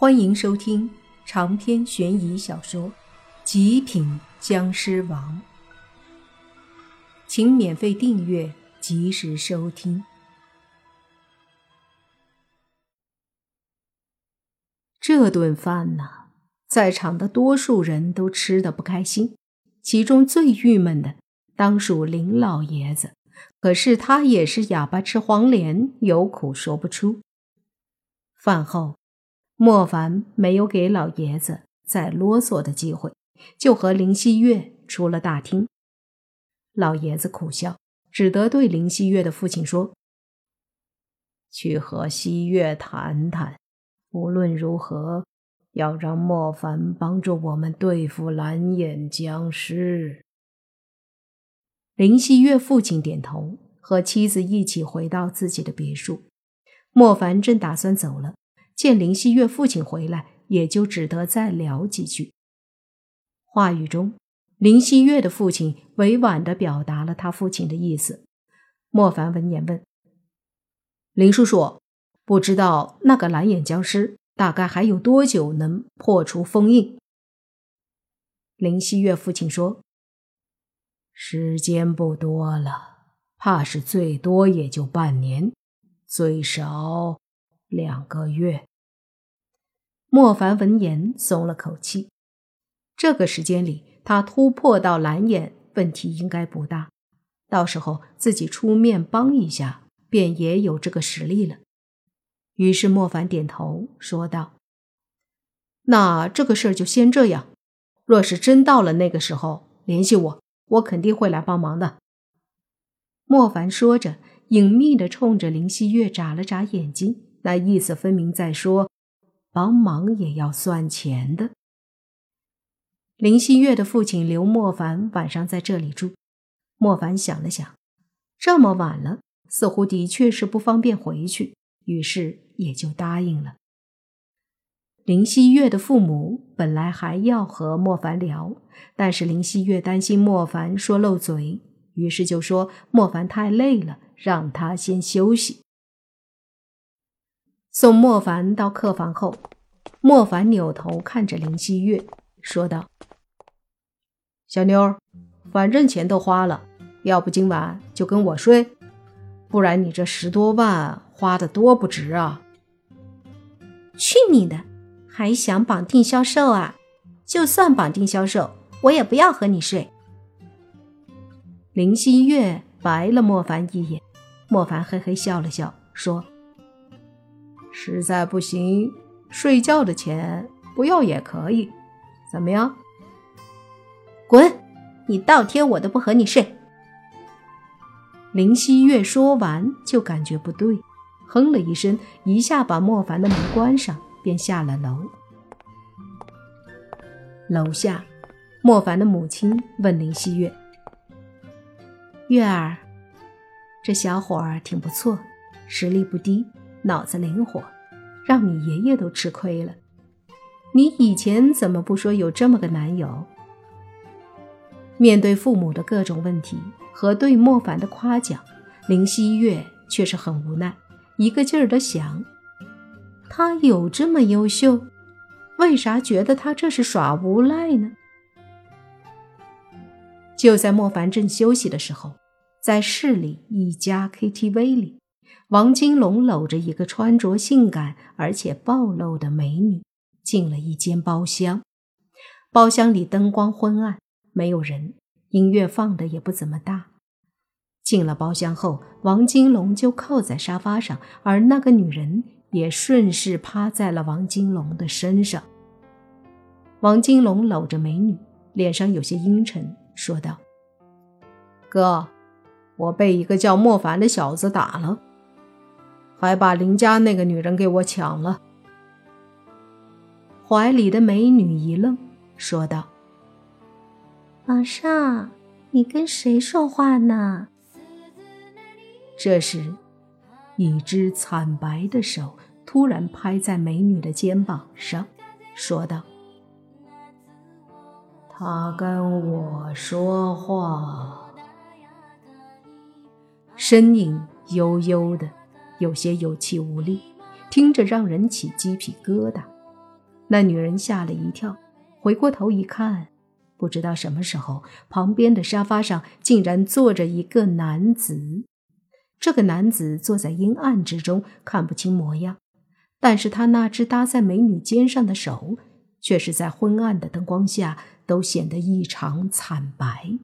欢迎收听长篇悬疑小说《极品僵尸王》，请免费订阅，及时收听。这顿饭呢，在场的多数人都吃得不开心，其中最郁闷的当属林老爷子。可是他也是哑巴吃黄连，有苦说不出。饭后。莫凡没有给老爷子再啰嗦的机会，就和林希月出了大厅。老爷子苦笑，只得对林希月的父亲说：“去和希月谈谈，无论如何要让莫凡帮助我们对付蓝眼僵尸。”林希月父亲点头，和妻子一起回到自己的别墅。莫凡正打算走了。见林希月父亲回来，也就只得再聊几句。话语中，林希月的父亲委婉地表达了他父亲的意思。莫凡闻言问：“林叔叔，不知道那个蓝眼僵尸大概还有多久能破除封印？”林希月父亲说：“时间不多了，怕是最多也就半年，最少两个月。”莫凡闻言松了口气，这个时间里他突破到蓝眼，问题应该不大。到时候自己出面帮一下，便也有这个实力了。于是莫凡点头说道：“那这个事儿就先这样。若是真到了那个时候，联系我，我肯定会来帮忙的。”莫凡说着，隐秘的冲着林希月眨了眨眼睛，那意思分明在说。帮忙也要算钱的。林希月的父亲刘莫凡晚上在这里住。莫凡想了想，这么晚了，似乎的确是不方便回去，于是也就答应了。林希月的父母本来还要和莫凡聊，但是林希月担心莫凡说漏嘴，于是就说莫凡太累了，让他先休息。送莫凡到客房后，莫凡扭头看着林希月，说道：“小妞，反正钱都花了，要不今晚就跟我睡，不然你这十多万花的多不值啊！”去你的，还想绑定销售啊？就算绑定销售，我也不要和你睡。林希月白了莫凡一眼，莫凡嘿嘿笑了笑，说。实在不行，睡觉的钱不要也可以，怎么样？滚！你倒贴我都不和你睡。林希月说完就感觉不对，哼了一声，一下把莫凡的门关上，便下了楼。楼下，莫凡的母亲问林希月：“月儿，这小伙儿挺不错，实力不低。”脑子灵活，让你爷爷都吃亏了。你以前怎么不说有这么个男友？面对父母的各种问题和对莫凡的夸奖，林希月却是很无奈，一个劲儿的想：他有这么优秀，为啥觉得他这是耍无赖呢？就在莫凡正休息的时候，在市里一家 KTV 里。王金龙搂着一个穿着性感而且暴露的美女，进了一间包厢。包厢里灯光昏暗，没有人，音乐放的也不怎么大。进了包厢后，王金龙就靠在沙发上，而那个女人也顺势趴在了王金龙的身上。王金龙搂着美女，脸上有些阴沉，说道：“哥，我被一个叫莫凡的小子打了。”还把林家那个女人给我抢了。怀里的美女一愣，说道：“皇上，你跟谁说话呢？”这时，一只惨白的手突然拍在美女的肩膀上，说道：“他跟我说话。”身影悠悠的。有些有气无力，听着让人起鸡皮疙瘩。那女人吓了一跳，回过头一看，不知道什么时候，旁边的沙发上竟然坐着一个男子。这个男子坐在阴暗之中，看不清模样，但是他那只搭在美女肩上的手，却是在昏暗的灯光下都显得异常惨白。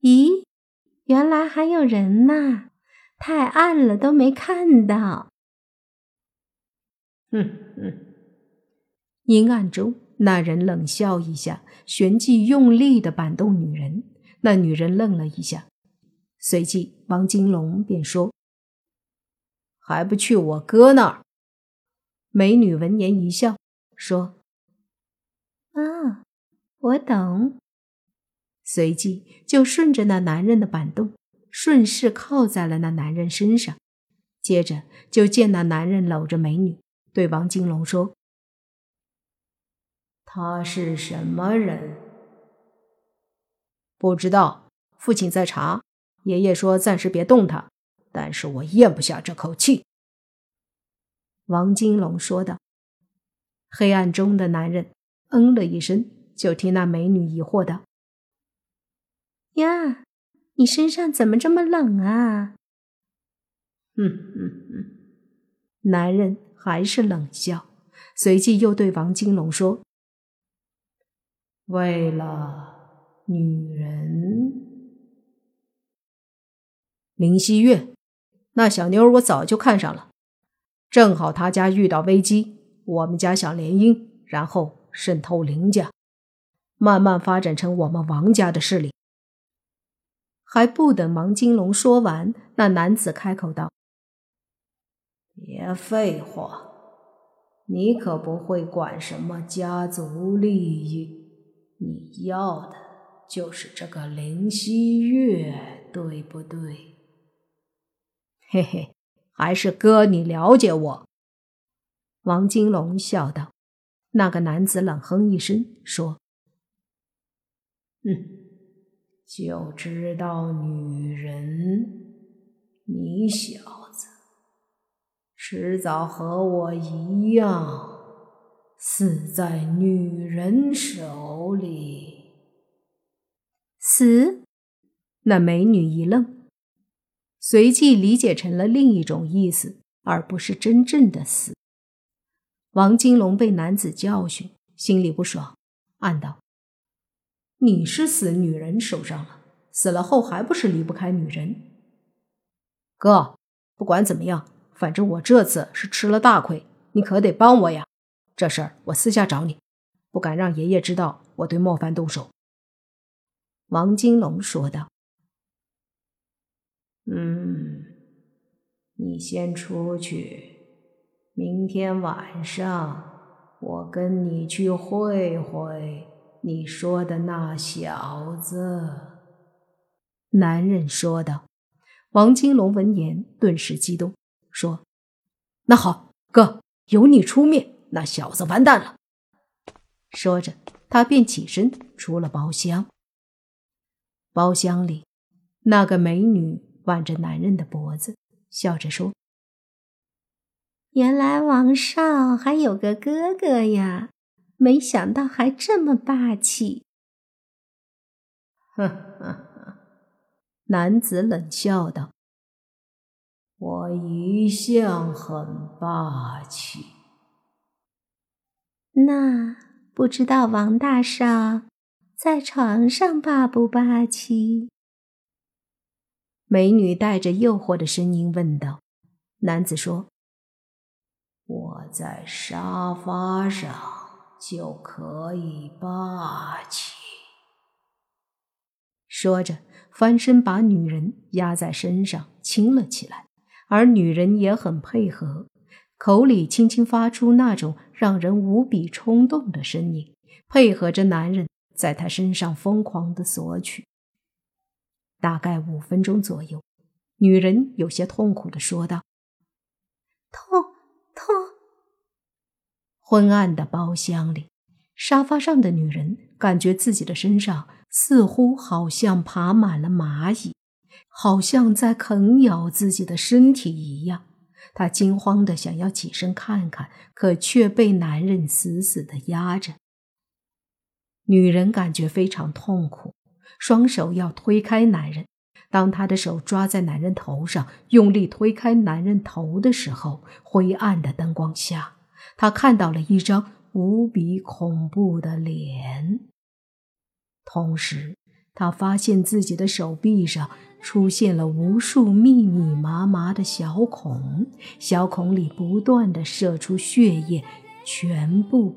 咦，原来还有人呐！太暗了，都没看到。嗯嗯，阴暗中，那人冷笑一下，旋即用力的扳动女人。那女人愣了一下，随即王金龙便说：“还不去我哥那儿？”美女闻言一笑，说：“啊，我懂。”随即就顺着那男人的板动，顺势靠在了那男人身上。接着就见那男人搂着美女，对王金龙说：“他是什么人？不知道。父亲在查，爷爷说暂时别动他，但是我咽不下这口气。”王金龙说道。黑暗中的男人嗯了一声，就听那美女疑惑道。呀，你身上怎么这么冷啊？嗯嗯嗯，男人还是冷笑，随即又对王金龙说：“为了女人，林希月，那小妞我早就看上了，正好她家遇到危机，我们家想联姻，然后渗透林家，慢慢发展成我们王家的势力。”还不等王金龙说完，那男子开口道：“别废话，你可不会管什么家族利益，你要的就是这个林希月，对不对？”嘿嘿，还是哥你了解我。”王金龙笑道。那个男子冷哼一声说：“嗯。”就知道女人，你小子迟早和我一样死在女人手里。死？那美女一愣，随即理解成了另一种意思，而不是真正的死。王金龙被男子教训，心里不爽，暗道。你是死女人手上了，死了后还不是离不开女人？哥，不管怎么样，反正我这次是吃了大亏，你可得帮我呀！这事儿我私下找你，不敢让爷爷知道我对莫凡动手。”王金龙说道。“嗯，你先出去，明天晚上我跟你去会会。”你说的那小子，男人说道。王金龙闻言顿时激动，说：“那好，哥，由你出面，那小子完蛋了。”说着，他便起身出了包厢。包厢里，那个美女挽着男人的脖子，笑着说：“原来王少还有个哥哥呀。”没想到还这么霸气！呵呵呵，男子冷笑道：“我一向很霸气。”那不知道王大少在床上霸不霸气？美女带着诱惑的声音问道。男子说：“我在沙发上。”就可以霸气。说着，翻身把女人压在身上亲了起来，而女人也很配合，口里轻轻发出那种让人无比冲动的声音，配合着男人在她身上疯狂的索取。大概五分钟左右，女人有些痛苦的说道：“痛，痛。”昏暗的包厢里，沙发上的女人感觉自己的身上似乎好像爬满了蚂蚁，好像在啃咬自己的身体一样。她惊慌的想要起身看看，可却被男人死死的压着。女人感觉非常痛苦，双手要推开男人。当她的手抓在男人头上，用力推开男人头的时候，灰暗的灯光下，她看到了一张无比恐怖的脸。同时，她发现自己的手臂上出现了无数密密麻麻的小孔，小孔里不断的射出血液，全部。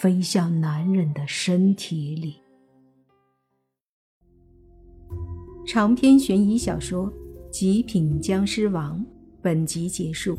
飞向男人的身体里。长篇悬疑小说《极品僵尸王》本集结束，